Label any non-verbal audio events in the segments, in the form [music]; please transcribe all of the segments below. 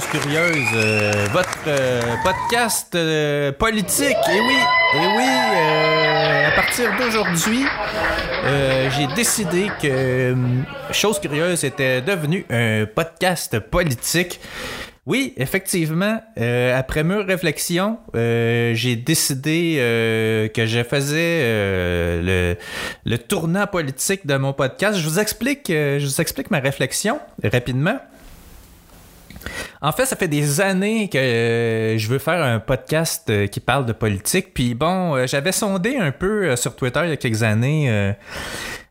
PL Gilbert euh, votre euh, podcast euh, politique. Et oui, et oui, euh, à partir d'aujourd'hui, j'ai décidé que Chose Curieuse était devenu un podcast politique. Oui, effectivement, après mûre réflexion, j'ai décidé que je faisais le, le tournant politique de mon podcast. Je vous explique, je vous explique ma réflexion rapidement. En fait, ça fait des années que euh, je veux faire un podcast euh, qui parle de politique. Puis bon, euh, j'avais sondé un peu sur Twitter il y a quelques années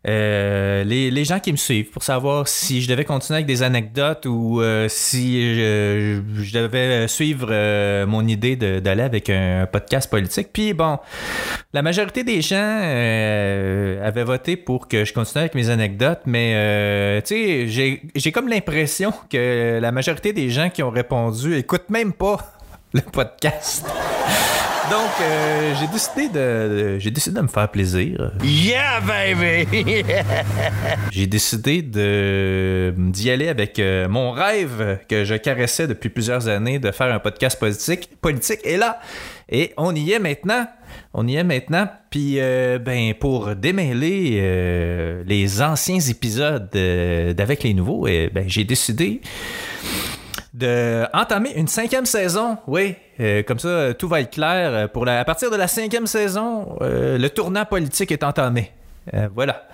euh, les, les gens qui me suivent pour savoir si je devais continuer avec des anecdotes ou euh, si je, je devais suivre euh, mon idée d'aller avec un podcast politique. Puis bon, la majorité des gens euh, avaient voté pour que je continue avec mes anecdotes, mais euh, tu sais, j'ai comme l'impression que la majorité des gens qui ont répondu écoutent même pas [laughs] le podcast. Donc, euh, j'ai décidé de, j'ai décidé de me faire plaisir. Yeah, baby! [laughs] J'ai décidé de d'y aller avec euh, mon rêve que je caressais depuis plusieurs années de faire un podcast politique. Politique et là, et on y est maintenant. On y est maintenant. Puis, euh, ben, pour démêler euh, les anciens épisodes euh, d'avec les nouveaux, eh ben, j'ai décidé de une cinquième saison. Oui, euh, comme ça, tout va être clair. Euh, Pour la, à partir de la cinquième saison, euh, le tournant politique est entamé. Voilà.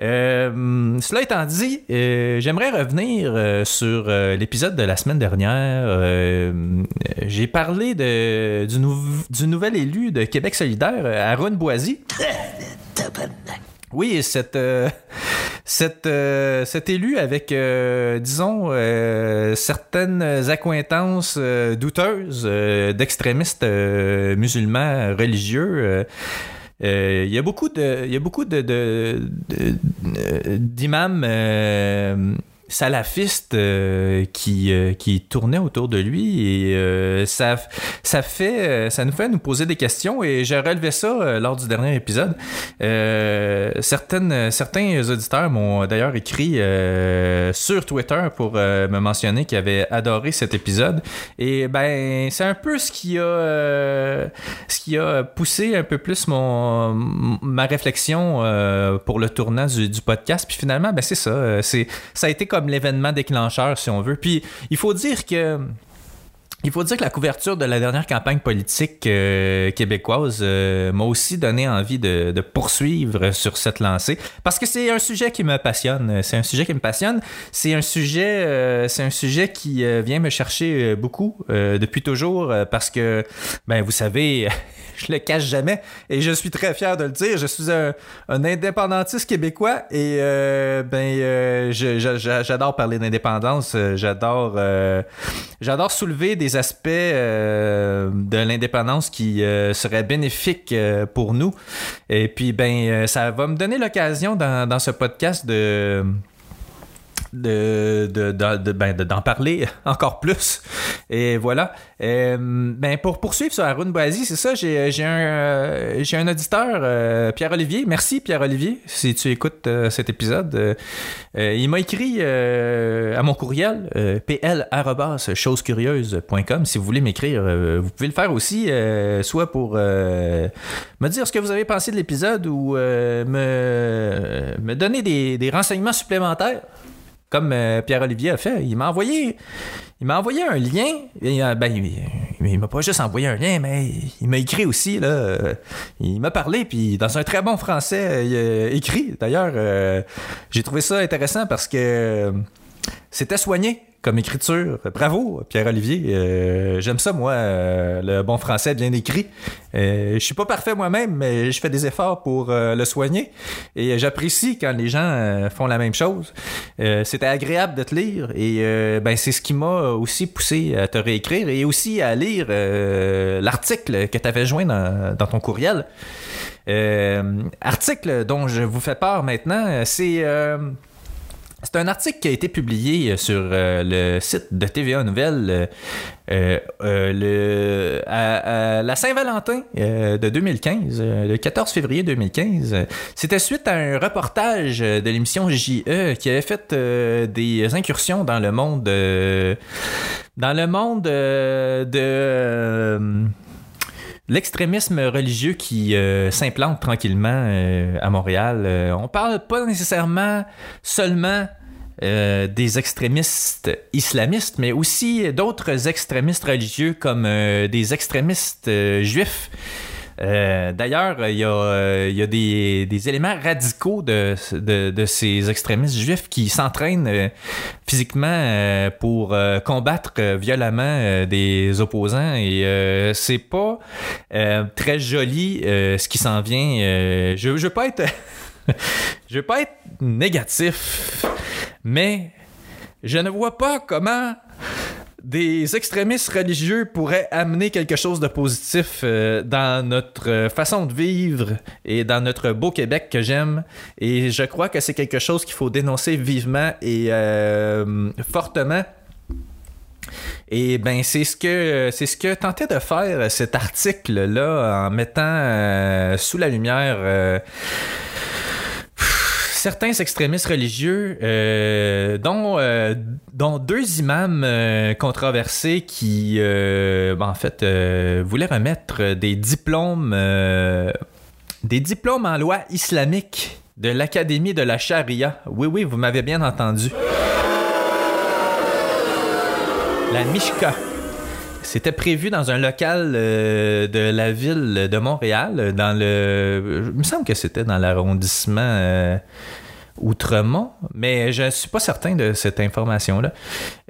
Cela étant dit, j'aimerais revenir sur l'épisode de la semaine dernière. J'ai parlé de, du, du nouvel élu de Québec solidaire, Aaron Boisy. Oui, cette, euh, [laughs] cette, euh, cet élu avec, euh, disons, certaines accointances douteuses d'extrémistes musulmans religieux. Il y a beaucoup de, il y a beaucoup de- d'imams salafistes euh, qui, euh, qui tournaient autour de lui et euh, ça, ça fait euh, ça nous fait nous poser des questions et j'ai relevé ça euh, lors du dernier épisode. Euh, certaines, certains auditeurs m'ont d'ailleurs écrit sur Twitter pour me mentionner qu'ils avaient adoré cet épisode et ben c'est un peu ce qui a ce qui a poussé un peu plus mon ma réflexion pour le tournant du, podcast puis finalement ben c'est ça ça a été comme l'événement déclencheur si on veut puis il faut dire que il faut dire que la couverture de la dernière campagne politique euh, québécoise euh, m'a aussi donné envie de, poursuivre sur cette lancée parce que c'est un sujet qui me passionne. C'est un sujet qui me passionne. C'est un sujet, euh, c'est un sujet qui vient me chercher beaucoup depuis toujours parce que, ben vous savez, [laughs] je le cache jamais et je suis très fier de le dire. Je suis un, un indépendantiste québécois et euh, ben euh, j'adore parler d'indépendance. Euh, J'adore, euh, j'adore soulever des aspects euh, de l'indépendance qui euh, seraient bénéfiques pour nous. Et puis ben ça va me donner l'occasion dans, dans ce podcast de de, ben, de- d'en parler [laughs] encore plus. Et voilà. Euh, ben, pour poursuivre sur Haroun Boisy, c'est ça, j'ai, j'ai un, euh, j'ai un auditeur, euh, Pierre-Olivier. Merci Pierre-Olivier, si tu écoutes euh, cet épisode. Euh, euh, il m'a écrit euh, à mon courriel, euh, pl.chosecurieuse.com. Si vous voulez m'écrire, euh, vous pouvez le faire aussi, euh, soit pour euh, me dire ce que vous avez pensé de l'épisode ou euh, me, donner des renseignements supplémentaires comme euh, Pierre-Olivier a fait. Il m'a envoyé, il m'a envoyé un lien. Euh, ben, il, il m'a pas juste envoyé un lien, mais il m'a écrit aussi. Là, Euh, il m'a parlé, puis dans un très bon français euh, écrit. D'ailleurs, j'ai trouvé ça intéressant parce que c'était soigné comme écriture. Bravo, Pierre-Olivier. Euh, J'aime ça, moi, euh, le bon français bien écrit. Euh, je suis pas parfait moi-même, mais je fais des efforts pour le soigner. Et j'apprécie quand les gens font la même chose. C'était agréable de te lire. Et ben, c'est ce qui m'a aussi poussé à te réécrire et aussi à lire l'article que tu avais joint dans, ton courriel. Article dont je vous fais part maintenant, c'est... euh, C'est un article qui a été publié sur euh, le site de TVA Nouvelles euh, euh, le, à, la Saint-Valentin de 2015, le 14 février 2015. C'était suite à un reportage de l'émission JE qui avait fait des incursions dans le monde dans le monde de l'extrémisme religieux qui s'implante tranquillement à Montréal. on parle pas nécessairement seulement euh, des extrémistes islamistes, mais aussi d'autres extrémistes religieux comme euh, des extrémistes euh. D'ailleurs, il y a, des, éléments radicaux de, ces extrémistes juifs qui s'entraînent physiquement pour combattre violemment des opposants et c'est pas très joli ce qui s'en vient. je, je veux pas être [laughs] je veux pas être négatif, mais je ne vois pas comment des extrémistes religieux pourraient amener quelque chose de positif euh, dans notre façon de vivre et dans notre beau Québec que j'aime. Et je crois que c'est quelque chose qu'il faut dénoncer vivement et euh, fortement. Et ben c'est ce que c'est ce que tentait de faire cet article là en mettant euh, sous la lumière certains extrémistes religieux, euh, dont, euh, deux imams euh, controversés qui, ben, en fait, voulaient remettre des diplômes, des diplômes en loi islamique de l'Académie de la Charia. Oui, oui, vous m'avez bien entendu. La Mishka. C'était prévu dans un local de la ville de Montréal, dans le. Il me semble que c'était dans l'arrondissement Outremont, mais je ne suis pas certain de cette information-là.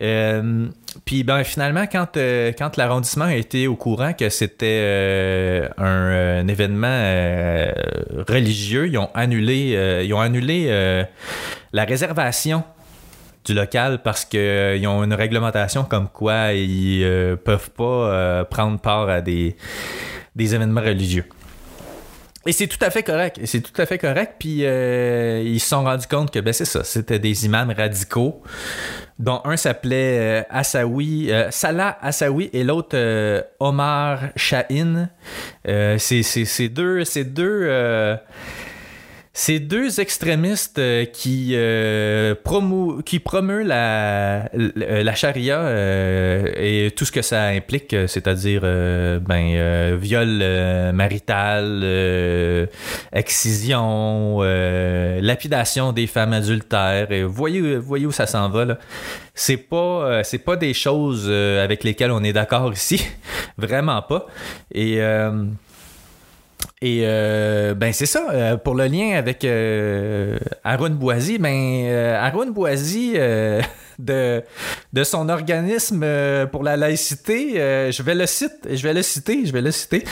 Euh, puis ben, finalement, quand, euh, quand l'arrondissement a été au courant que c'était euh, un, événement religieux, ils ont annulé, ils ont annulé la réservation du local parce qu'ils ont une réglementation comme quoi ils peuvent pas prendre part à des, des événements religieux. Et c'est tout à fait correct. C'est tout à fait correct. Puis euh, ils se sont rendus compte que ben, c'est ça. C'était des imams radicaux, dont un s'appelait euh, Assaoui, euh, Salah Assaoui et l'autre Omar Shahin. c'est deux, c'est deux ces deux extrémistes euh, qui, euh, qui promeuvent la, la charia euh, et tout ce que ça implique, c'est-à-dire ben, viol marital, excision, lapidation des femmes adultères. Et voyez, voyez où ça s'en va. Là. C'est pas, c'est pas des choses avec lesquelles on est d'accord ici. [laughs] Vraiment pas. Et et euh, ben c'est ça, euh, pour le lien avec euh, Arun Boisy, ben Arun Boisy [laughs] de, de son organisme pour la laïcité, je vais le citer, je vais le citer, je vais le citer.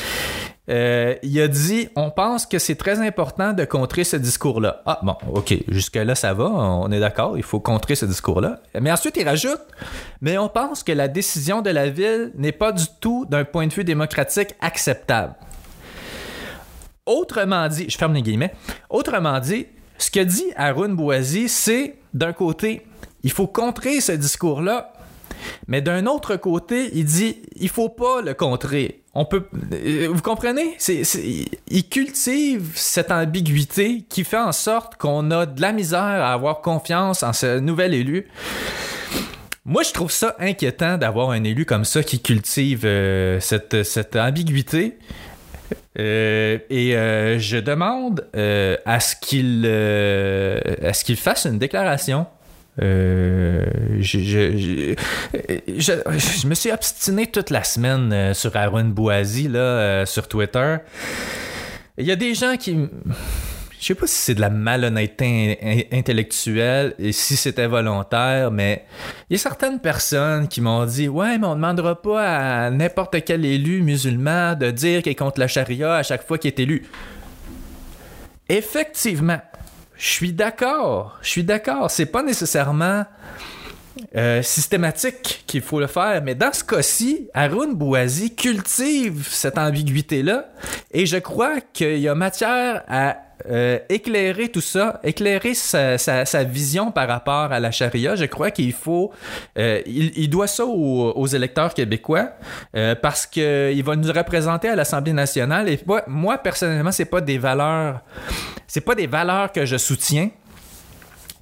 il a dit On pense que c'est très important de contrer ce discours-là. Ah, bon, OK, jusque-là, ça va, on est d'accord, il faut contrer ce discours-là. Mais ensuite, il rajoute Mais on pense que la décision de la ville n'est pas du tout, d'un point de vue démocratique, acceptable. Autrement dit, je ferme les guillemets, autrement dit, ce que dit Arun Boisy, c'est d'un côté, il faut contrer ce discours-là, mais d'un autre côté, il dit il faut pas le contrer. On peut, euh, vous comprenez? Il cultive cette ambiguïté qui fait en sorte qu'on a de la misère à avoir confiance en ce nouvel élu. Moi, je trouve ça inquiétant d'avoir un élu comme ça qui cultive euh, cette, cette ambiguïté. Euh, et euh, je demande euh, à ce qu'il à ce qu'il fasse une déclaration. Je, me suis obstiné toute la semaine sur Aaron Boisy là, sur Twitter. Il y a des gens qui je sais pas si c'est de la malhonnêteté intellectuelle et si c'était volontaire, mais il y a certaines personnes qui m'ont dit Ouais, mais on demandera pas à n'importe quel élu musulman de dire qu'il est contre la charia à chaque fois qu'il est élu. Effectivement, je suis d'accord. Je suis d'accord. C'est pas nécessairement. Euh, systématique qu'il faut le faire. Mais dans ce cas-ci, Arun Bouazi cultive cette ambiguïté-là et je crois qu'il y a matière à euh, éclairer tout ça, éclairer sa, vision par rapport à la charia. Je crois qu'il faut, euh, il, doit ça aux, électeurs québécois euh, parce qu'il va nous représenter à l'Assemblée nationale. Et moi, personnellement, c'est pas des valeurs, c'est pas des valeurs que je soutiens.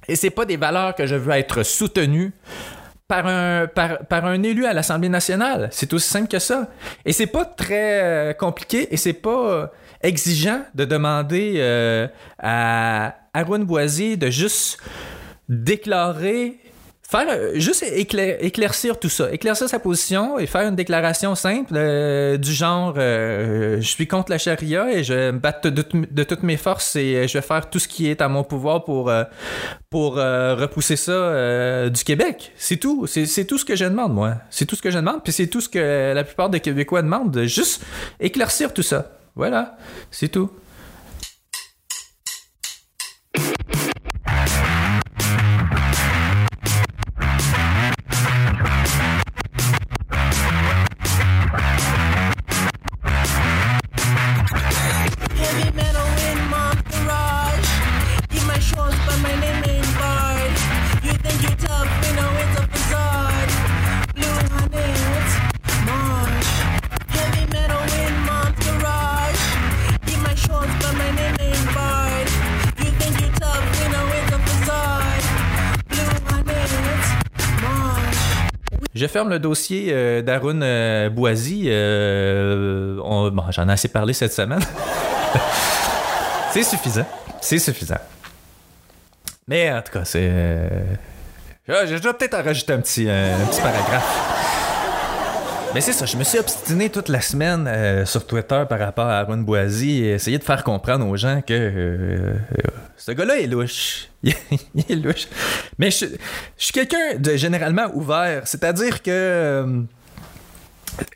Et c'est pas des valeurs que je veux être soutenu par un, par, un élu à l'Assemblée nationale. C'est aussi simple que ça. Et c'est pas très compliqué et c'est pas exigeant de demander euh, à Arun Boisier de juste déclarer faire juste éclair- éclaircir tout ça, éclaircir sa position et faire une déclaration simple euh, du genre euh, je suis contre la charia et je vais me battre de, toutes mes forces et je vais faire tout ce qui est à mon pouvoir pour pour repousser ça du Québec. C'est tout, c'est tout ce que je demande moi. C'est tout ce que je demande puis c'est tout ce que la plupart des Québécois demandent, de juste éclaircir tout ça. Voilà, c'est tout. Ferme le dossier euh, d'Arun euh, Boisy. Euh, on- bon, J'en ai assez parlé cette semaine. [laughs] c'est suffisant. C'est suffisant. Mais en tout cas, c'est. euh, Je dois peut-être en rajouter un petit, un petit paragraphe. Mais c'est ça, je me suis obstiné toute la semaine euh, sur Twitter par rapport à Arun Boisy et essayer de faire comprendre aux gens que ce gars-là est louche. [laughs] Il est louche. Mais je, suis quelqu'un de généralement ouvert, c'est-à-dire que euh,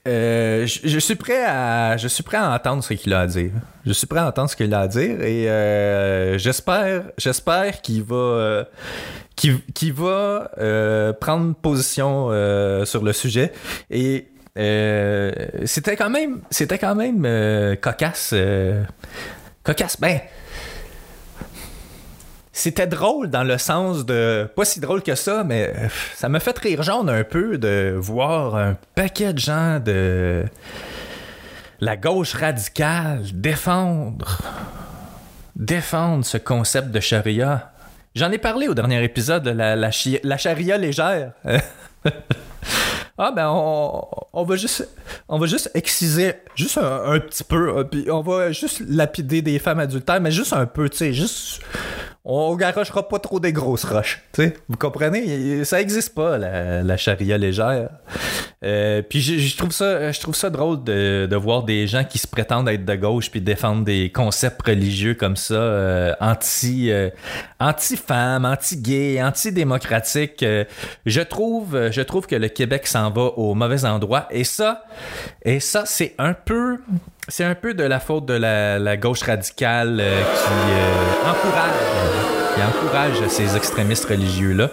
euh, je, suis prêt à je suis prêt à entendre ce qu'il a à dire. Je suis prêt à entendre ce qu'il a à dire et euh, j'espère j'espère qu'il va qu'il qu'il va prendre position sur le sujet et c'était quand même c'était quand même cocasse cocasse ben c'était drôle dans le sens de. Pas si drôle que ça, mais euh, ça m'a fait rire jaune un peu de voir un paquet de gens de la gauche radicale défendre. défendre ce concept de charia. J'en ai parlé au dernier épisode de la, la, la charia légère. [laughs] Ah ben on, on va juste on va juste exciser juste un, petit peu euh, puis on va juste lapider des femmes adultères mais juste un peu tu sais juste on garochera pas trop des grosses roches tu sais. Vous comprenez? Ça existe pas la, la charia légère. Euh, puis je, trouve ça je trouve ça drôle de, de voir des gens qui se prétendent être de gauche puis défendre des concepts religieux comme ça euh, anti euh, anti-femmes, anti-gays, anti-démocratiques. Euh, je trouve, je trouve que le Québec s'en va au mauvais endroit. Et ça, et ça, c'est un peu, c'est un peu de la faute de la, gauche radicale euh, qui euh, encourage, qui encourage ces extrémistes religieux-là.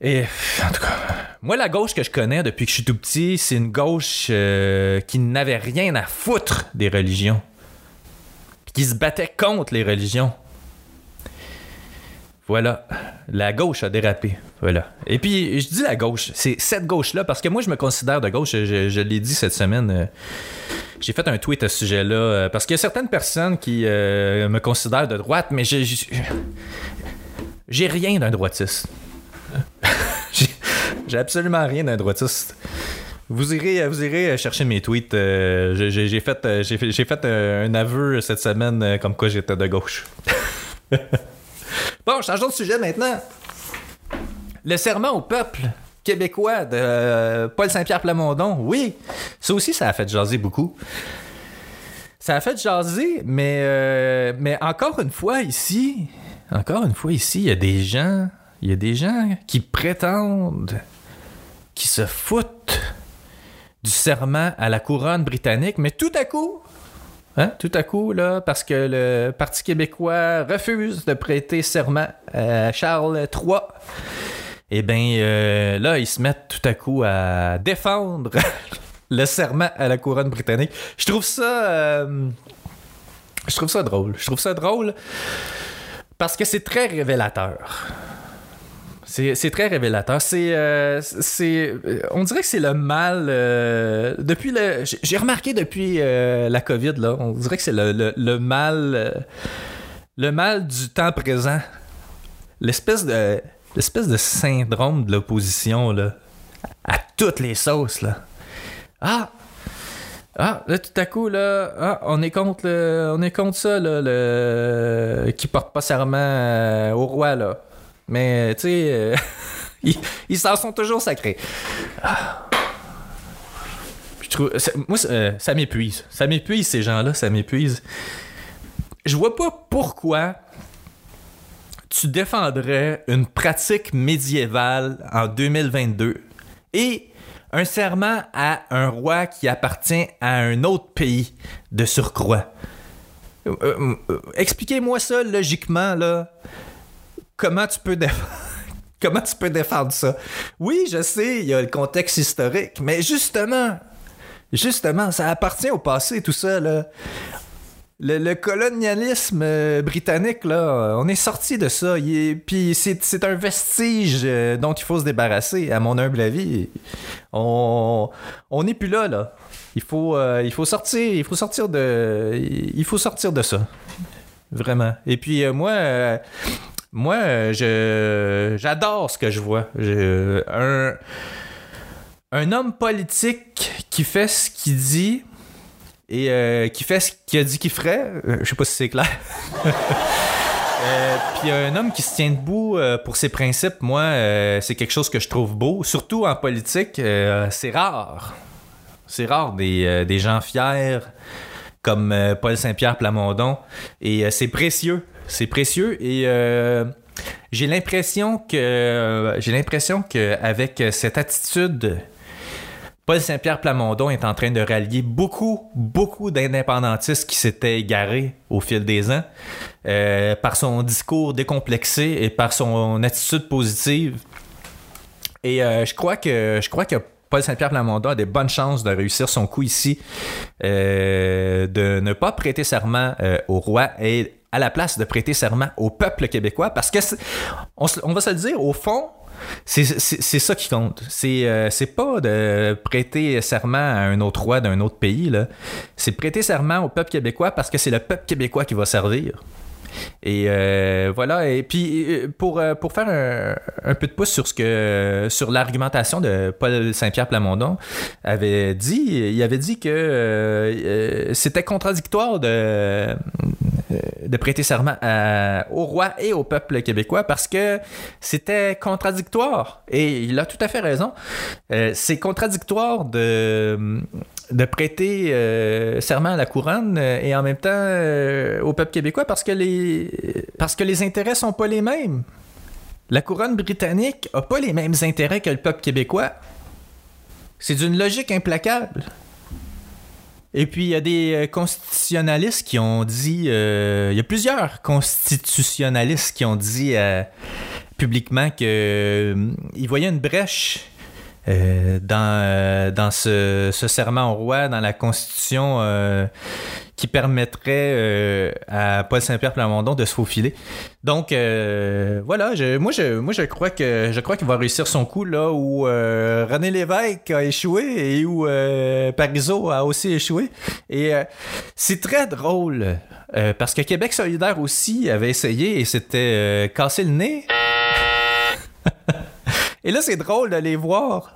Et en tout cas, moi, la gauche que je connais depuis que je suis tout petit, c'est une gauche euh, qui n'avait rien à foutre des religions. Qui se battait contre les religions. Voilà. La gauche a dérapé. Voilà. Et puis, je dis la gauche. C'est cette gauche-là, parce que moi, je me considère de gauche. Je, l'ai dit cette semaine. euh, J'ai fait un tweet à ce sujet-là. euh, Parce qu'il y a certaines personnes qui euh, me considèrent de droite, mais j'ai- rien d'un droitiste. [laughs] J'ai- absolument rien d'un droitiste. Vous irez, chercher mes tweets. j'ai- fait, j'ai fait, un aveu cette semaine comme quoi j'étais de gauche. [laughs] bon, changeons de sujet maintenant. Le serment au peuple québécois de euh, Paul Saint-Pierre Plamondon. Oui, ça aussi, ça a fait jaser beaucoup. Ça a fait jaser, mais, euh, mais encore une fois ici, encore une fois ici, il y a des gens, il y a des gens qui prétendent, qui se foutent du serment à la couronne britannique, mais tout à coup, hein, tout à coup, là, parce que le Parti québécois refuse de prêter serment à Charles III, eh bien, euh, là, ils se mettent tout à coup à défendre [laughs] le serment à la couronne britannique. Euh, Je trouve ça drôle. Je trouve ça drôle parce que c'est très révélateur. C'est très révélateur. C'est, euh, euh, on dirait que c'est le mal euh, depuis le. j'ai- remarqué depuis la COVID là, on dirait que c'est le, le- le mal, le mal du temps présent. L'espèce de, l'espèce de syndrome de l'opposition là, à toutes les sauces là. Ah, ah, là, tout à coup, là, ah, on est contre le, on est contre ça, là, le, qui porte pas serment au roi, là. Mais, tu sais, euh, [laughs] ils s'en sont toujours sacrés. Ah. Je trouve, ça- moi, ça, euh, ça m'épuise. Ça m'épuise, ces gens-là, ça m'épuise. Je vois pas pourquoi tu défendrais une pratique médiévale en 2022 et un serment à un roi qui appartient à un autre pays de surcroît. Euh, euh, euh, Expliquez-moi ça logiquement, là. [laughs] Comment tu peux défendre. Ça? Oui, je sais, il y a le contexte historique, mais justement, justement, ça appartient au passé, tout ça, là. Le, colonialisme euh, britannique, là, on est sorti de ça. Puis c'est un vestige euh, dont il faut se débarrasser, à mon humble avis. On n'est plus là, là. Il faut, euh, sortir, il faut sortir de, ça, vraiment. Et puis moi, moi, euh, je, j'adore ce que je vois. Un, un homme politique qui fait ce qu'il dit et euh, qui fait ce qu'il a dit qu'il ferait. Euh, je sais pas si c'est clair. [laughs] Euh, Puis un homme qui se tient debout pour ses principes, moi, c'est quelque chose que je trouve beau. Surtout en politique, c'est rare. C'est rare des, des gens fiers comme Paul Saint-Pierre Plamondon. Et c'est précieux. C'est précieux. Et euh, j'ai l'impression que euh, j'ai qu'avec cette attitude Paul Saint-Pierre Plamondon est en train de rallier beaucoup, beaucoup d'indépendantistes qui s'étaient égarés au fil des ans euh, par son discours décomplexé et par son attitude positive. Et je crois que je crois que Paul Saint-Pierre Plamondon a des bonnes chances de réussir son coup ici, de ne pas prêter serment au roi et à la place de prêter serment au peuple québécois, parce que on, on va se le dire, au fond, c'est ça qui compte. C'est euh, pas de prêter serment à un autre roi d'un autre pays. C'est prêter serment au peuple québécois parce que c'est le peuple québécois qui va servir. Et euh, voilà. Et puis euh, pour, euh, pour faire un, un peu de pouce sur ce que sur l'argumentation de Paul Saint-Pierre Plamondon avait dit, il avait dit que c'était contradictoire de de prêter serment au roi et au peuple québécois parce que c'était contradictoire. Et il a tout à fait raison. C'est contradictoire de, de prêter euh, serment à la couronne euh, et en même temps euh, au peuple québécois parce que les, parce que les intérêts sont pas les mêmes. La couronne britannique a pas les mêmes intérêts que le peuple québécois. C'est d'une logique implacable. Et puis, il y a des constitutionnalistes qui ont dit. il y a plusieurs constitutionnalistes qui ont dit publiquement qu'ils voyaient une brèche euh, dans, euh, dans ce, serment au roi, dans la Constitution, euh, qui permettrait à Paul Saint-Pierre Plamondon de se faufiler. Donc voilà, je, moi je moi je crois que je crois qu'il va réussir son coup là où René Lévesque a échoué et où Parizeau a aussi échoué. Et c'est très drôle parce que Québec solidaire aussi avait essayé et s'était euh, cassé le nez. [laughs] et là c'est drôle de les voir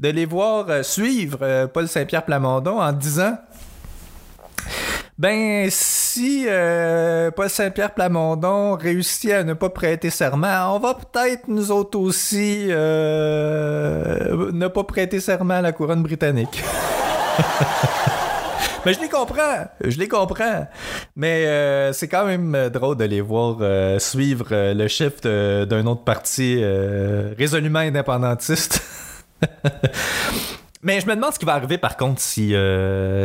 de les voir euh, suivre euh, Paul Saint-Pierre Plamondon en disant ben, si euh, Paul Saint-Pierre Plamondon réussit à ne pas prêter serment, on va peut-être nous autres aussi ne pas prêter serment à la couronne britannique. [laughs] [laughs] Mais je les comprends, je les comprends. Mais euh, c'est quand même euh, drôle de les voir euh, suivre le de- d'un autre parti résolument indépendantiste. [laughs] Mais je me demande ce qui va arriver par contre si,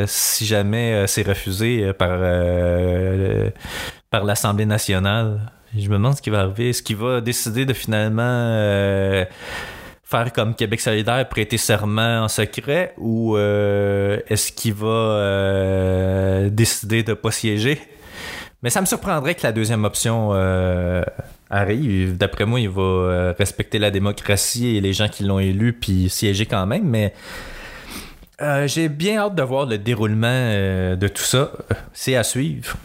si jamais c'est refusé par, par l'Assemblée nationale. Je me demande ce qui va arriver. Est-ce qu'il va décider de finalement faire comme Québec solidaire, prêter serment en secret, ou euh, est-ce qu'il va euh, décider de pas siéger? Mais ça me surprendrait que la deuxième option euh, arrive. D'après moi, il va respecter la démocratie et les gens qui l'ont élu, puis siéger quand même. Mais j'ai bien hâte de voir le déroulement de tout ça. C'est à suivre.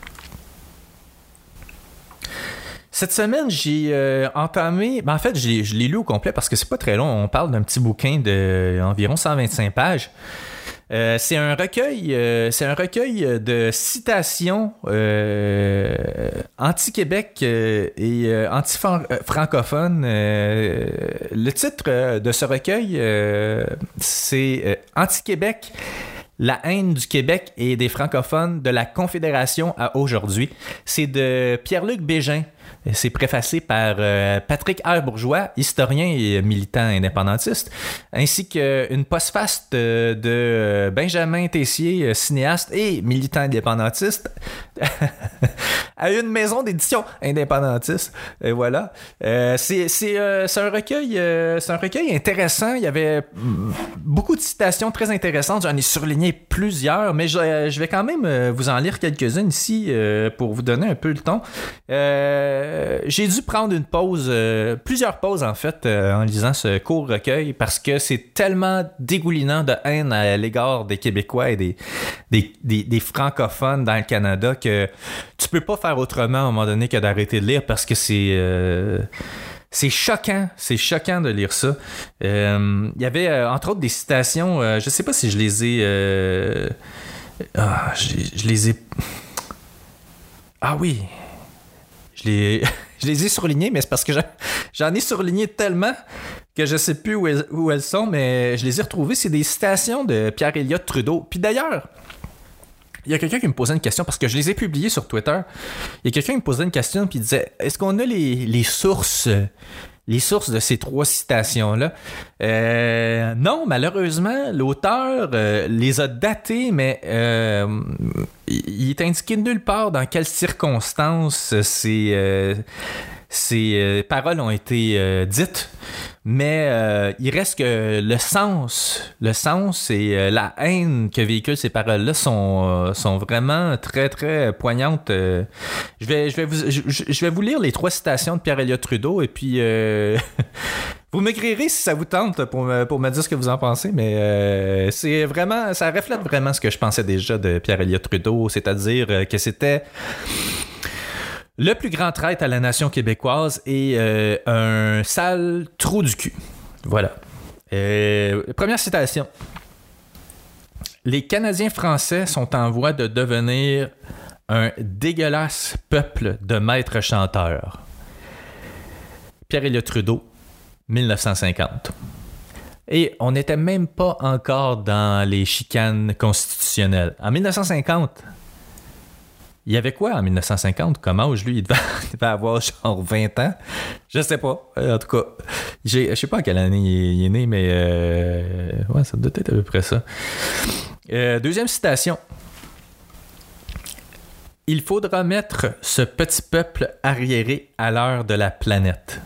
Cette semaine, j'ai euh, entamé. ben, en fait, je l'ai- lu au complet parce que c'est pas très long. On parle d'un petit bouquin de environ 125 pages. Euh, c'est un recueil, euh, c'est un recueil de citations anti-Québec et anti-francophone. Euh, le titre de ce recueil, c'est Anti-Québec. La haine du Québec et des francophones de la Confédération à aujourd'hui. C'est de Pierre-Luc Bégin. C'est préfacé par euh, Patrick R. Historien et militant indépendantiste, ainsi qu'une postface de, de euh, Benjamin Tessier, euh, cinéaste et militant indépendantiste, [laughs] à une maison d'édition indépendantiste. Et voilà. C'est un recueil, un recueil intéressant. Il y avait mm, beaucoup de citations très intéressantes. J'en ai surligné plusieurs, mais je, vais quand même vous en lire quelques-unes ici pour vous donner un peu le ton. J'ai dû prendre une pause, euh, plusieurs pauses en fait, euh, en lisant ce court recueil parce que c'est tellement dégoulinant de haine à l'égard des Québécois et des, des, francophones dans le Canada que tu peux pas faire autrement à un moment donné que d'arrêter de lire parce que c'est euh, c'est choquant, c'est choquant de lire ça. Euh, Il y avait euh, entre autres des citations, euh, je sais pas si je les ai, euh, ah, je les ai, ah oui, je les, [laughs] je les ai surlignées, mais c'est parce que j'en- ai surligné tellement que je sais plus où elles, sont, mais je les ai retrouvées. C'est des citations de Pierre Elliott Trudeau. Puis d'ailleurs, il y a quelqu'un qui me posait une question parce que je les ai publiées sur Twitter. Il y a quelqu'un qui me posait une question puis il disait Est-ce qu'on a les sources les sources de ces trois citations-là. Euh, non, malheureusement, l'auteur euh, les a datées, mais euh, il est indiqué nulle part dans quelles circonstances ces, euh, ces euh, paroles ont été euh, dites. Mais euh, il reste que le sens, le sens et euh, la haine que véhiculent ces paroles-là sont, euh, sont vraiment très, très poignantes. Euh, je, vais, je, vais vous, je, vais vous lire les trois citations de Pierre-Éliott Trudeau et puis [laughs] vous m'écrirez si ça vous tente pour me, pour me dire ce que vous en pensez, mais c'est vraiment, ça reflète vraiment ce que je pensais déjà de Pierre-Éliott Trudeau, c'est-à-dire que c'était le plus grand traître à la nation québécoise et euh, un sale trou du cul. Voilà. Euh, première citation. Les Canadiens français sont en voie de devenir un dégueulasse peuple de maîtres chanteurs. Pierre-Éliott Trudeau, 1950. Et on n'était même pas encore dans les chicanes constitutionnelles. En 1950, il y avait quoi en 1950 comme âge, lui? [laughs] Il devait, avoir genre 20 ans? Je sais pas. Euh, En tout cas, je sais pas en quelle année il est, né, mais euh, ça doit être à peu près ça. Euh, deuxième citation. Il faudra mettre ce petit peuple arriéré à l'heure de la planète.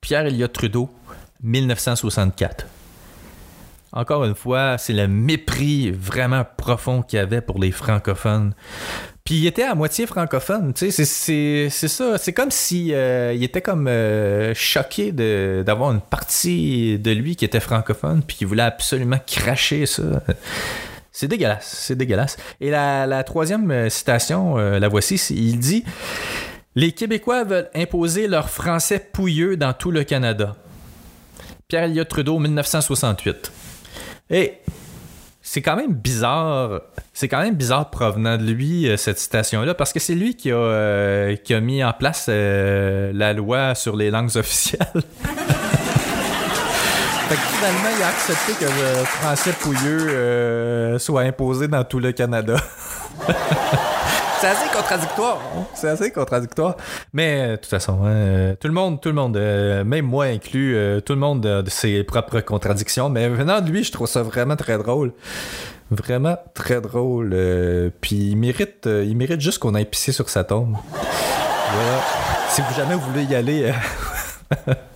Pierre Elliott Trudeau, 1964. Encore une fois, c'est le mépris vraiment profond qu'il y avait pour les francophones. Il était à moitié francophone, tu sais, c'est- ça. C'est comme si euh, il était comme euh, choqué d'avoir une partie de lui qui était francophone, puis qu'il voulait absolument cracher ça. C'est dégueulasse, c'est dégueulasse. Et la, troisième euh, citation, euh, la voici, il dit Les Québécois veulent imposer leur français pouilleux dans tout le Canada. Pierre Elliott Trudeau, 1968. Et c'est quand même bizarre. C'est quand même bizarre provenant de lui, euh, cette citation-là, parce que c'est lui qui a, euh, qui a mis en place euh, la loi sur les langues [laughs] officielles. fait que finalement, il a accepté que le français pouilleux soit imposé dans tout le Canada. [laughs] C'est assez contradictoire. C'est assez contradictoire. Mais euh, de toute façon, hein, euh, tout le monde, tout le monde, euh, même moi inclus, tout le monde a de ses propres contradictions. Mais venant de lui, je trouve ça vraiment très drôle. Vraiment très drôle. puis il mérite, il mérite juste qu'on aille pisser sur sa tombe. Voilà. Si vous jamais voulez y aller. [laughs]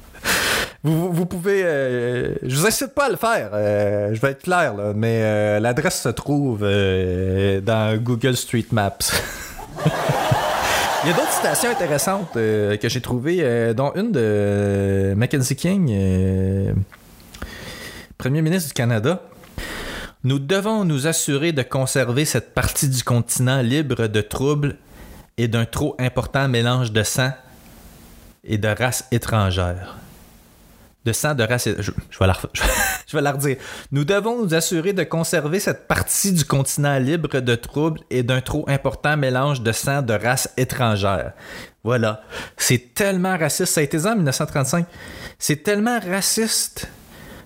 Vous, pouvez. euh, je vous incite pas à le faire. euh, je vais être clair, là, mais euh, l'adresse se trouve euh, dans Google Street Maps. [laughs] Il y a d'autres citations intéressantes que j'ai trouvées, dont une de Mackenzie King, Premier ministre du Canada. Nous devons nous assurer de conserver cette partie du continent libre de troubles et d'un trop important mélange de sang et de races étrangères. De sang de race. Je, vais la, [laughs] je vais la redire. Nous devons nous assurer de conserver cette partie du continent libre de troubles et d'un trop important mélange de sang de races étrangères. Voilà. C'est tellement raciste. Ça a été en 1935. C'est tellement raciste.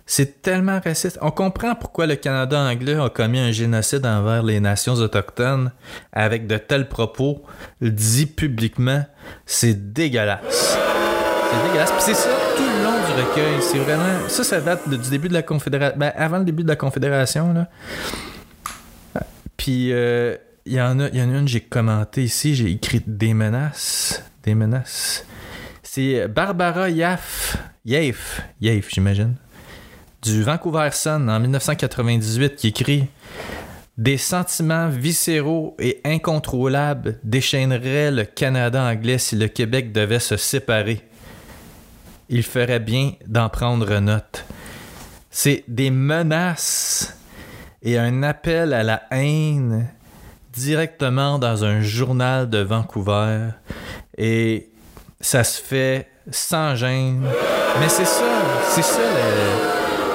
C'est tellement raciste. On comprend pourquoi le Canada anglais a commis un génocide envers les nations autochtones avec de tels propos dits publiquement. C'est dégueulasse. C'est dégueulasse. Puis c'est ça tout le long du recueil. C'est vraiment. Ça, ça date du début de la Confédération. Ben, avant le début de la Confédération, là. Puis euh, il y en a, y en a une j'ai commenté ici. J'ai écrit des menaces. Des menaces. C'est Barbara Yaff. Yaff. Yaff, j'imagine. Du Vancouver Sun en 1998 qui écrit Des sentiments viscéraux et incontrôlables déchaîneraient le Canada anglais si le Québec devait se séparer. Il ferait bien d'en prendre note. C'est des menaces et un appel à la haine directement dans un journal de Vancouver. Et ça se fait sans gêne. Mais c'est ça, c'est ça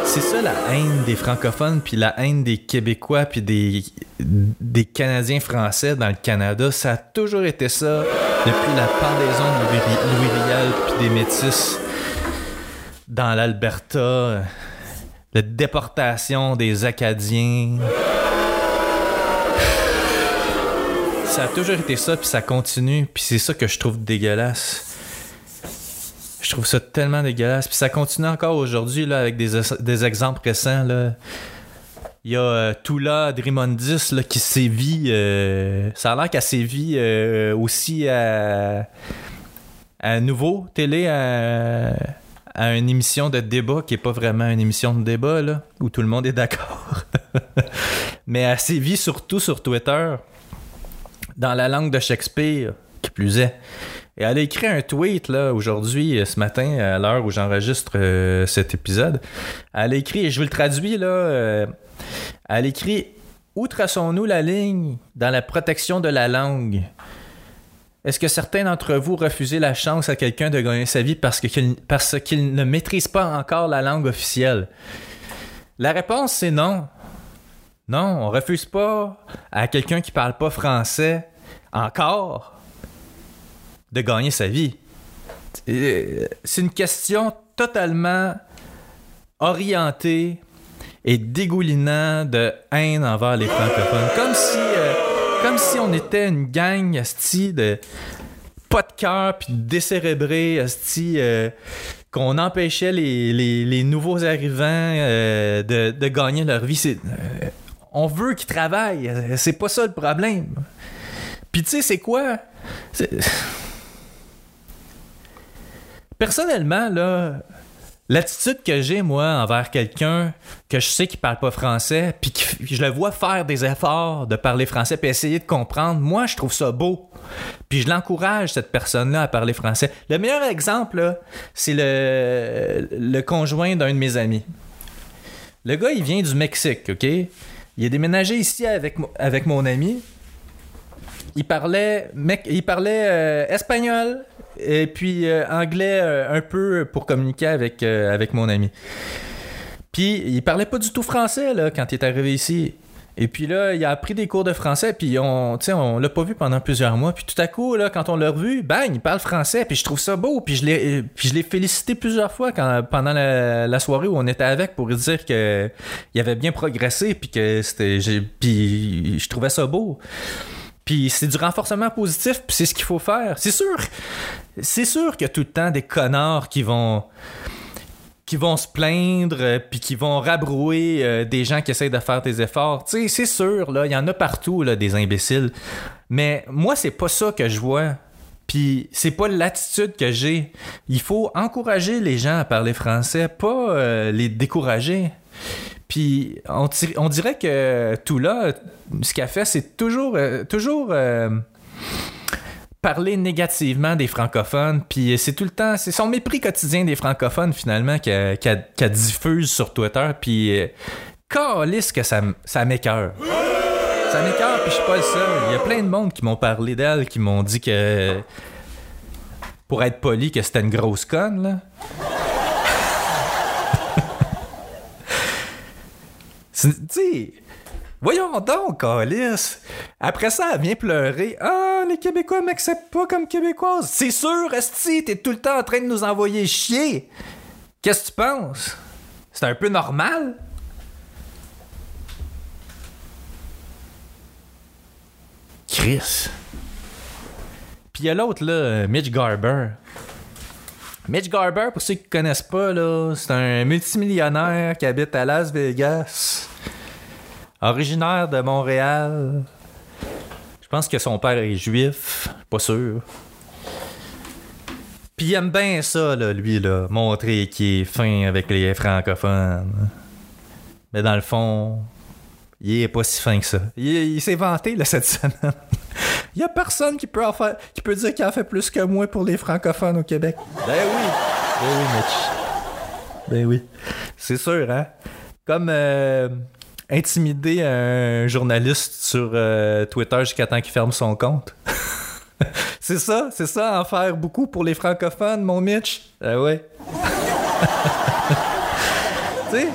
c'est ça la haine des francophones, puis la haine des Québécois, puis des, des Canadiens français dans le Canada. Ça a toujours été ça depuis la pendaison de Louis, Louis Riel, puis des métis dans l'Alberta. La déportation des Acadiens. Ça a toujours été ça, puis ça continue, puis c'est ça que je trouve dégueulasse. Je trouve ça tellement dégueulasse. Puis ça continue encore aujourd'hui là, avec des, des exemples récents. Là. Il y a euh, Tula Drimondis là, qui sévit. euh, ça a l'air qu'elle sévit euh, aussi à, à Nouveau Télé, à, à une émission de débat qui est pas vraiment une émission de débat, là, où tout le monde est d'accord. [laughs] Mais elle sévit surtout sur Twitter, dans la langue de Shakespeare, qui plus est. Et elle a écrit un tweet là aujourd'hui, euh, ce matin, à l'heure où j'enregistre euh, cet épisode. Elle a écrit, et je vous le traduis là, euh, elle a écrit Où traçons-nous la ligne dans la protection de la langue Est-ce que certains d'entre vous refusez la chance à quelqu'un de gagner sa vie parce qu'il parce qu'il ne maîtrise pas encore la langue officielle? La réponse c'est non. Non, on refuse pas à quelqu'un qui parle pas français encore de gagner sa vie. Euh, C'est une question totalement orientée et dégoulinant de haine envers les francophones. Comme si, euh, comme si on était une gang asti, de pas de cœur puis décérébrés, asti, euh, qu'on empêchait les, nouveaux arrivants euh, de, gagner leur vie. Euh, on veut qu'ils travaillent. C'est pas ça le problème. Puis tu sais, c'est quoi? Personnellement, là, l'attitude que j'ai, moi, envers quelqu'un que je sais qui parle pas français, puis je le vois faire des efforts de parler français, puis essayer de comprendre, moi, je trouve ça beau. Puis je l'encourage, cette personne-là, à parler français. Le meilleur exemple, c'est le, conjoint d'un de mes amis. Le gars, il vient du Mexique, OK? Il est déménagé ici avec mon ami. Il parlait, mec, il parlait euh, espagnol et puis euh, anglais euh, un peu pour communiquer avec, euh, avec mon ami. Puis il parlait pas du tout français là, quand il est arrivé ici. Et puis là, il a appris des cours de français, puis on, on l'a pas vu pendant plusieurs mois. Puis tout à coup, là, quand on l'a revu, bang, il parle français, puis je trouve ça beau. Puis je l'ai, félicité plusieurs fois pendant la, soirée où on était avec pour lui dire que il avait bien progressé, puis que c'était, puis je trouvais ça beau. Puis c'est du renforcement positif, puis c'est ce qu'il faut faire. C'est sûr, c'est sûr qu'il y a tout le temps des connards qui vont qui se plaindre, euh, puis qui vont rabrouer euh, des gens qui essayent de faire des efforts. Tu sais, c'est sûr, là, il y en a partout, là, des imbéciles. Mais moi, c'est pas ça que je vois. Puis c'est pas l'attitude que j'ai. Il faut encourager les gens à parler français, pas euh, les décourager. Puis on, dirait que tout là, ce qu'elle fait, c'est toujours, euh, toujours euh, parler négativement des francophones, puis c'est tout le temps, c'est son mépris quotidien des francophones finalement qu'elle diffuse sur Twitter, puis euh, calisse que ça, ça m'écœure. Ça m'écœure, puis je suis pas le seul. Il y a plein de monde qui m'ont parlé d'elle, qui m'ont dit que, pour être poli, que c'était une grosse conne, là. Tu sais, voyons donc, Alice. Après ça, elle vient pleurer. Ah, les Québécois m'acceptent pas comme Québécoise. C'est sûr, Esti, t'es tout le temps en train de nous envoyer chier. Qu'est-ce que tu penses? C'est un peu normal? Chris. Puis il y a l'autre, là, Mitch Garber. Mitch Garber, pour ceux qui connaissent pas, là, c'est un multimillionnaire qui habite à Las Vegas. Originaire de Montréal. Je pense que son père est juif, pas sûr. Puis il aime bien ça, là, lui, là, montrer qu'il est fin avec les francophones. Mais dans le fond, il est pas si fin que ça. Il, il s'est vanté, là, cette [laughs] semaine. Il y a personne qui peut, en faire, qui peut dire qu'il en fait plus que moi pour les francophones au Québec. Ben oui. Ben oui, Mitch. Ben oui. C'est sûr, hein? Comme euh, intimider un journaliste sur euh, Twitter jusqu'à temps qu'il ferme son compte. [laughs] c'est ça, c'est ça, en faire beaucoup pour les francophones, mon Mitch? Ah ouais. [laughs] tu sais?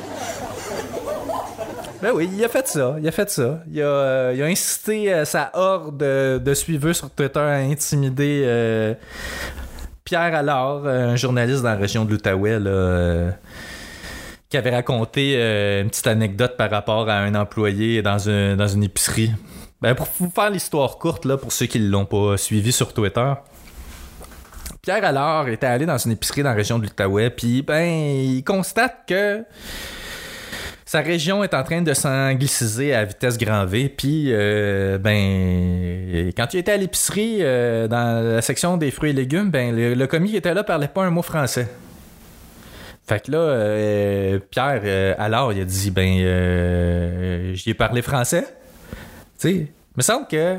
Ben oui, il a fait ça. Il a fait ça. Il a, euh, il a incité euh, sa horde de, de suiveurs sur Twitter à intimider euh, Pierre Allard, euh, un journaliste dans la région de l'Outaouais, euh, qui avait raconté euh, une petite anecdote par rapport à un employé dans, un- dans une épicerie. Ben, pour vous faire l'histoire courte, là, pour ceux qui ne l'ont pas suivi sur Twitter, Pierre Allard était allé dans une épicerie dans la région de l'Outaouais, puis ben, il constate que sa région est en train de s'angliciser à vitesse grand V. Puis, euh, ben, quand il était à l'épicerie, euh, dans la section des fruits et légumes, ben, le, commis qui était là parlait pas un mot français. Fait que là, euh, Pierre, alors, il a dit, ben, j'y ai parlé français. Tu sais, il me semble que.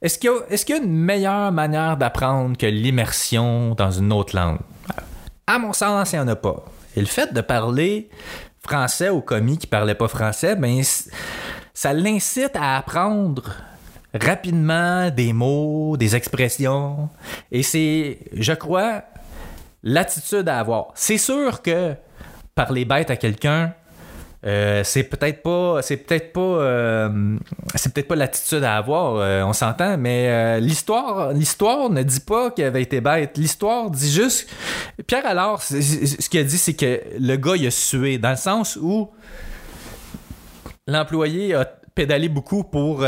Est-ce est-ce qu'il y a une meilleure manière d'apprendre que l'immersion dans une autre langue? À mon sens, il n'y en a pas. Et le fait de parler français au commis qui parlait pas français, ben, ça l'incite à apprendre rapidement des mots, des expressions. Et c'est, je crois, l'attitude à avoir. C'est sûr que parler bête à quelqu'un, euh, c'est peut-être pas c'est peut-être pas euh, c'est peut-être pas l'attitude à avoir euh, on s'entend mais l'histoire l'histoire ne dit pas qu'il avait été bête. L'histoire dit juste Pierre alors ce qu'il a dit c'est que le gars il a sué dans le sens où l'employé a pédalé beaucoup pour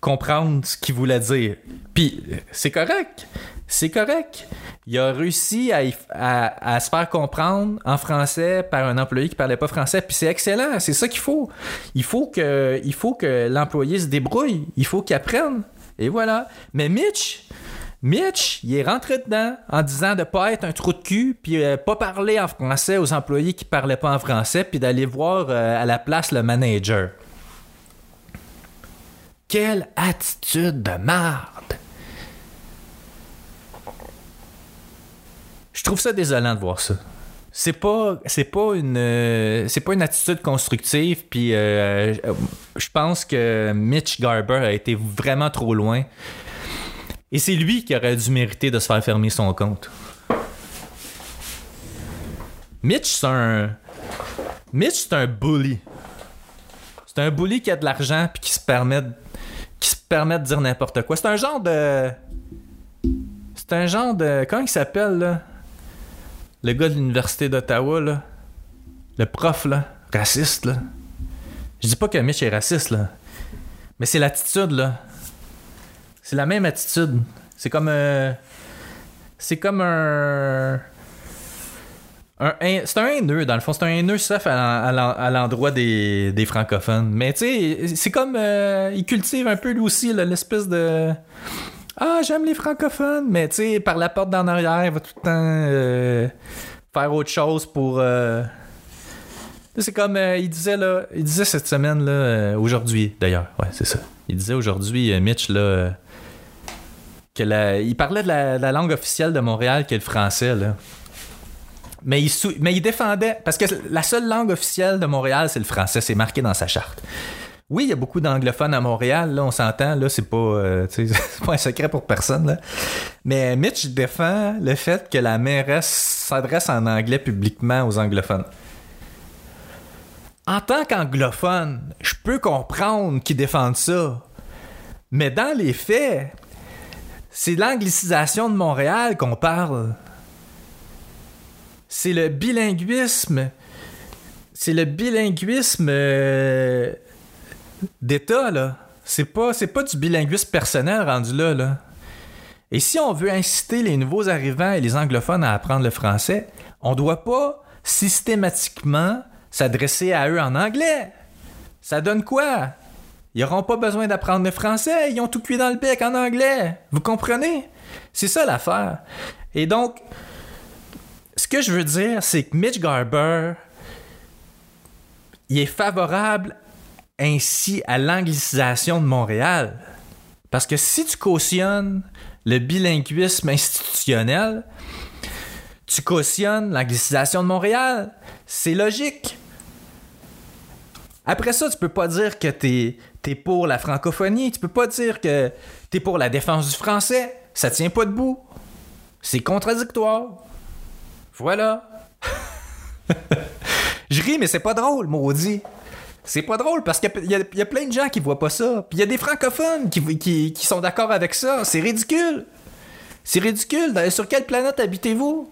comprendre ce qu'il voulait dire. Puis c'est correct c'est correct il a réussi à, à- à se faire comprendre en français par un employé qui parlait pas français. Puis c'est excellent, c'est ça qu'il faut. Il faut que, il faut que l'employé se débrouille, il faut qu'il apprenne. Et voilà. Mais Mitch, Mitch, il est rentré dedans en disant de pas être un trou de cul, puis euh, pas parler en français aux employés qui parlaient pas en français, puis d'aller voir euh, à la place le manager. Quelle attitude de marde! Je trouve ça désolant de voir ça. C'est pas c'est pas une euh, c'est pas une attitude constructive puis euh, je pense que Mitch Garber a été vraiment trop loin. Et c'est lui qui aurait dû mériter de se faire fermer son compte. Mitch c'est un Mitch c'est un bully. C'est un bully qui a de l'argent puis qui se permet de, qui se permet de dire n'importe quoi. C'est un genre de c'est un genre de comment il s'appelle là? Le gars de l'université d'Ottawa, là, le prof, là, raciste, là. Je dis pas que Mitch est raciste, là. Mais c'est l'attitude, là. C'est la même attitude. C'est comme euh, C'est comme un. un c'est un haineux, dans le fond. C'est un haineux, sauf à, l'en- à l'en- à l'endroit des, francophones. Mais tu sais, c'est comme. euh, il cultive un peu lui aussi, l'espèce de. Ah, j'aime les francophones, mais tu sais, par la porte d'en arrière, va tout le temps euh, faire autre chose pour. euh, C'est comme euh, il disait là, il disait cette semaine là, aujourd'hui d'ailleurs, ouais c'est ça. Il disait aujourd'hui, Mitch là, que la- il parlait de la, la langue officielle de Montréal qui est le français, là. Mais il, sou- mais il défendait. Parce que la seule langue officielle de Montréal, c'est le français. C'est marqué dans sa charte. Oui, il y a beaucoup d'anglophones à Montréal, là, on s'entend, là, c'est pas, euh, [laughs] un secret pour personne. Mais Mitch défend le fait que la mairesse s'adresse en anglais publiquement aux anglophones. En tant qu'anglophone, je peux comprendre qu'ils défendent ça. Mais dans les faits, c'est l'anglicisation de Montréal qu'on parle. C'est le bilinguisme. C'est le bilinguisme euh, d'État, là. C'est pas, c'est pas du bilinguisme personnel rendu là, là. Et si on veut inciter les nouveaux arrivants et les anglophones à apprendre le français, on doit pas systématiquement s'adresser à eux en anglais. Ça donne quoi? Ils n'auront pas besoin d'apprendre le français, ils ont tout cuit dans le bec en anglais. Vous comprenez? C'est ça l'affaire. Et donc, ce que je veux dire, c'est que Mitch Garber, il est favorable ainsi à l'anglicisation de Montréal. Parce que si tu cautionnes le bilinguisme institutionnel, tu cautionnes l'anglicisation de Montréal. C'est logique. Après ça, tu peux pas dire que t'es es pour la francophonie. Tu peux pas dire que t'es pour la défense du français. Ça tient pas debout. C'est contradictoire. Voilà. [laughs] Je ris, mais c'est pas drôle, maudit. C'est pas drôle parce qu'il y, a- plein de gens qui voient pas ça. Puis il y a des francophones qui, sont d'accord avec ça. C'est ridicule. C'est ridicule. Sur quelle planète habitez-vous?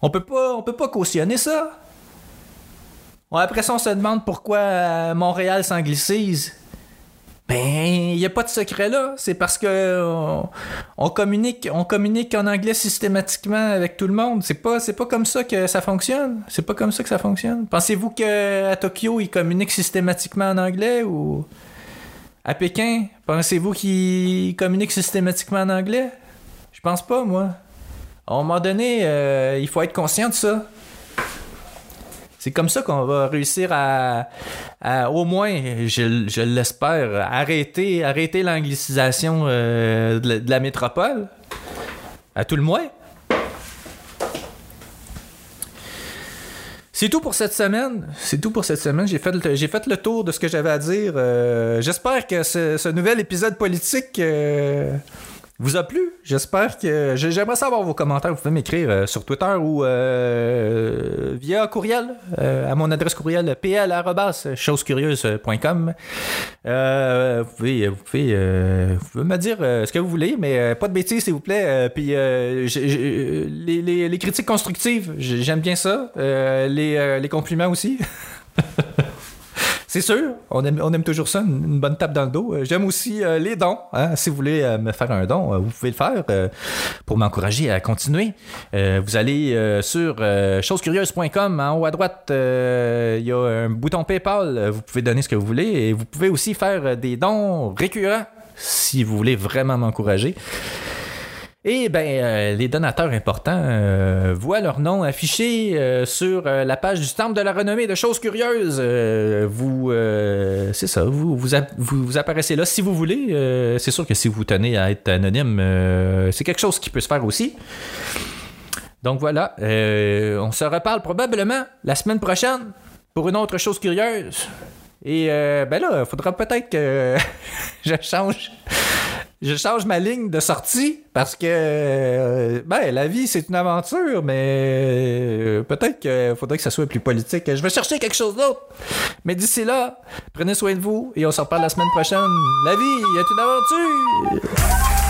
On peut pas, on peut pas cautionner ça. Après ça, on se demande pourquoi euh, Montréal s'anglicise. Ben, il n'y a pas de secret là. C'est parce que on, on communique, on communique en anglais systématiquement avec tout le monde. C'est pas, pas comme ça que ça fonctionne. C'est pas comme ça que ça fonctionne. Pensez-vous que à Tokyo, ils communiquent systématiquement en anglais ou à Pékin, pensez-vous qu'ils communiquent systématiquement en anglais? Je pense pas, moi. À un moment donné, euh, il faut être conscient de ça. C'est comme ça qu'on va réussir à, au moins, je, l'espère, arrêter, arrêter l'anglicisation euh, de, la, métropole. À tout le moins. C'est tout pour cette semaine. C'est tout pour cette semaine. J'ai fait, fait le tour de ce que j'avais à dire. Euh, J'espère que ce, ce nouvel épisode politique euh, vous a plu? J'espère que. j'ai- J'aimerais savoir vos commentaires. Vous pouvez m'écrire euh, sur Twitter ou euh, via courriel euh, à mon adresse courriel pl.chosecurieuse.com. Euh, vous pouvez, vous pouvez, vous pouvez me dire ce que vous voulez, mais pas de bêtises, s'il vous plaît. Puis les, critiques constructives, j'ai- j'aime bien ça. Les compliments aussi. [laughs] C'est sûr, on aime, on aime toujours ça, une, bonne tape dans le dos. Euh, J'aime aussi euh, les dons. hein. Si vous voulez euh, me faire un don, vous pouvez le faire pour m'encourager à continuer. Vous allez sur chosecurieuse.com. En haut à droite, il y a un bouton PayPal. Vous pouvez donner ce que vous voulez. Et vous pouvez aussi faire des dons récurrents si vous voulez vraiment m'encourager. Et ben, euh, les donateurs importants euh, voient leur nom affiché euh, sur la page du Temple de la renommée de choses curieuses. Vous, c'est ça, vous, vous, vous, apparaissez là si vous voulez. C'est sûr que si vous tenez à être anonyme, c'est quelque chose qui peut se faire aussi. Donc voilà, on se reparle probablement la semaine prochaine pour une autre chose curieuse. Et ben là, il faudra peut-être que [laughs] je change je change ma ligne de sortie parce que euh, ben la vie c'est une aventure mais euh, peut-être qu'il faudrait que ça soit plus politique. Je vais chercher quelque chose d'autre. Mais d'ici là, prenez soin de vous et on se reparle la semaine prochaine. La vie est une aventure.